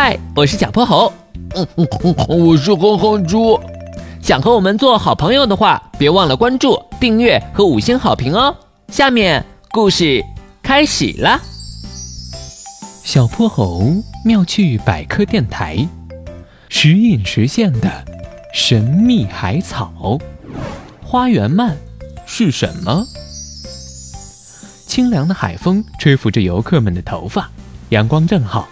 嗨，我是小泼猴。嗯嗯嗯，我是哼哼猪。想和我们做好朋友的话，别忘了关注、订阅和五星好评哦。下面故事开始了。小泼猴妙趣百科电台，时隐时现的神秘海草——花园鳗是什么？清凉的海风吹拂着游客们的头发，阳光正好。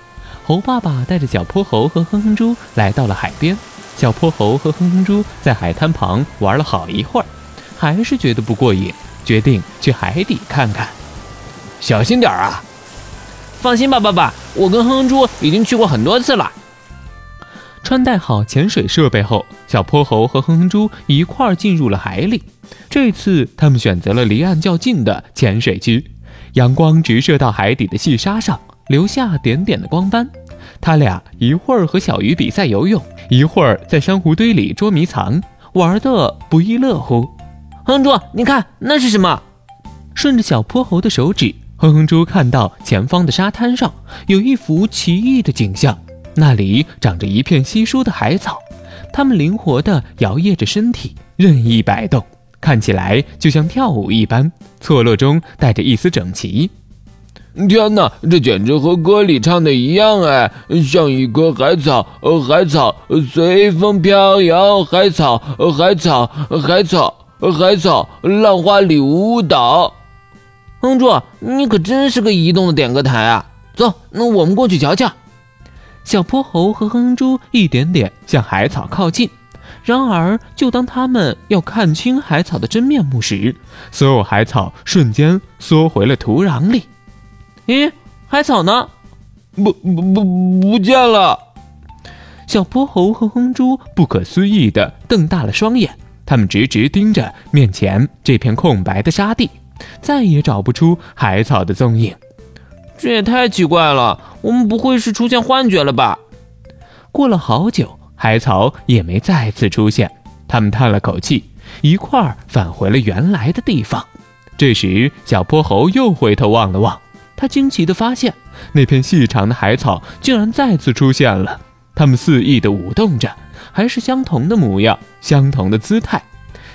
猴爸爸带着小泼猴和哼哼猪来到了海边。小泼猴和哼哼猪在海滩旁玩了好一会儿，还是觉得不过瘾，决定去海底看看。小心点啊！放心吧，爸爸，我跟哼哼猪已经去过很多次了。穿戴好潜水设备后，小泼猴和哼哼猪一块儿进入了海里。这次他们选择了离岸较近的潜水区，阳光直射到海底的细沙上。留下点点的光斑，他俩一会儿和小鱼比赛游泳，一会儿在珊瑚堆里捉迷藏，玩得不亦乐乎。哼哼猪，你看那是什么？顺着小泼猴的手指，哼哼猪看到前方的沙滩上有一幅奇异的景象，那里长着一片稀疏的海草，它们灵活地摇曳着身体，任意摆动，看起来就像跳舞一般，错落中带着一丝整齐。天哪，这简直和歌里唱的一样哎！像一棵海草，海草随风飘摇，海草，海草，海草，海草，浪花里舞蹈。哼猪，你可真是个移动的点歌台啊！走，那我们过去瞧瞧。小泼猴和哼猪一点点向海草靠近，然而就当他们要看清海草的真面目时，所有海草瞬间缩回了土壤里。咦，海草呢？不不不，不见了！小泼猴和哼猪不可思议地瞪大了双眼，他们直直盯着面前这片空白的沙地，再也找不出海草的踪影。这也太奇怪了，我们不会是出现幻觉了吧？过了好久，海草也没再次出现，他们叹了口气，一块儿返回了原来的地方。这时，小泼猴又回头望了望。他惊奇地发现，那片细长的海草竟然再次出现了。它们肆意地舞动着，还是相同的模样，相同的姿态。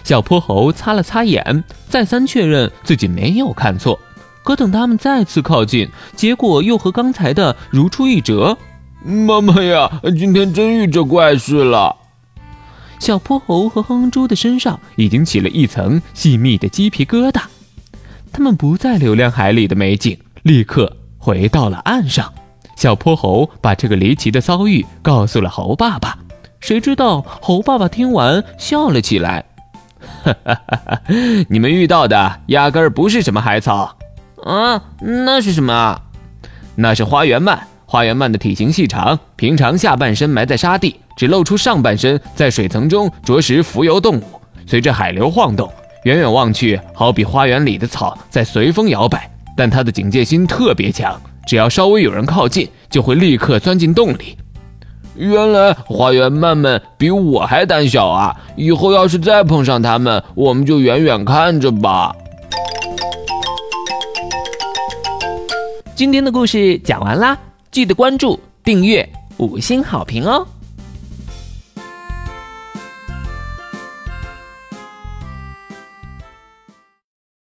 小泼猴擦了擦眼，再三确认自己没有看错。可等他们再次靠近，结果又和刚才的如出一辙。妈妈呀，今天真遇着怪事了！小泼猴和哼猪的身上已经起了一层细密的鸡皮疙瘩。他们不再留恋海里的美景。立刻回到了岸上，小泼猴把这个离奇的遭遇告诉了猴爸爸。谁知道猴爸爸听完笑了起来：“哈哈哈你们遇到的压根儿不是什么海草啊，那是什么？那是花园鳗。花园鳗的体型细长，平常下半身埋在沙地，只露出上半身，在水层中啄食浮游动物。随着海流晃动，远远望去，好比花园里的草在随风摇摆。”但他的警戒心特别强，只要稍微有人靠近，就会立刻钻进洞里。原来花园曼曼比我还胆小啊！以后要是再碰上他们，我们就远远看着吧。今天的故事讲完啦，记得关注、订阅、五星好评哦！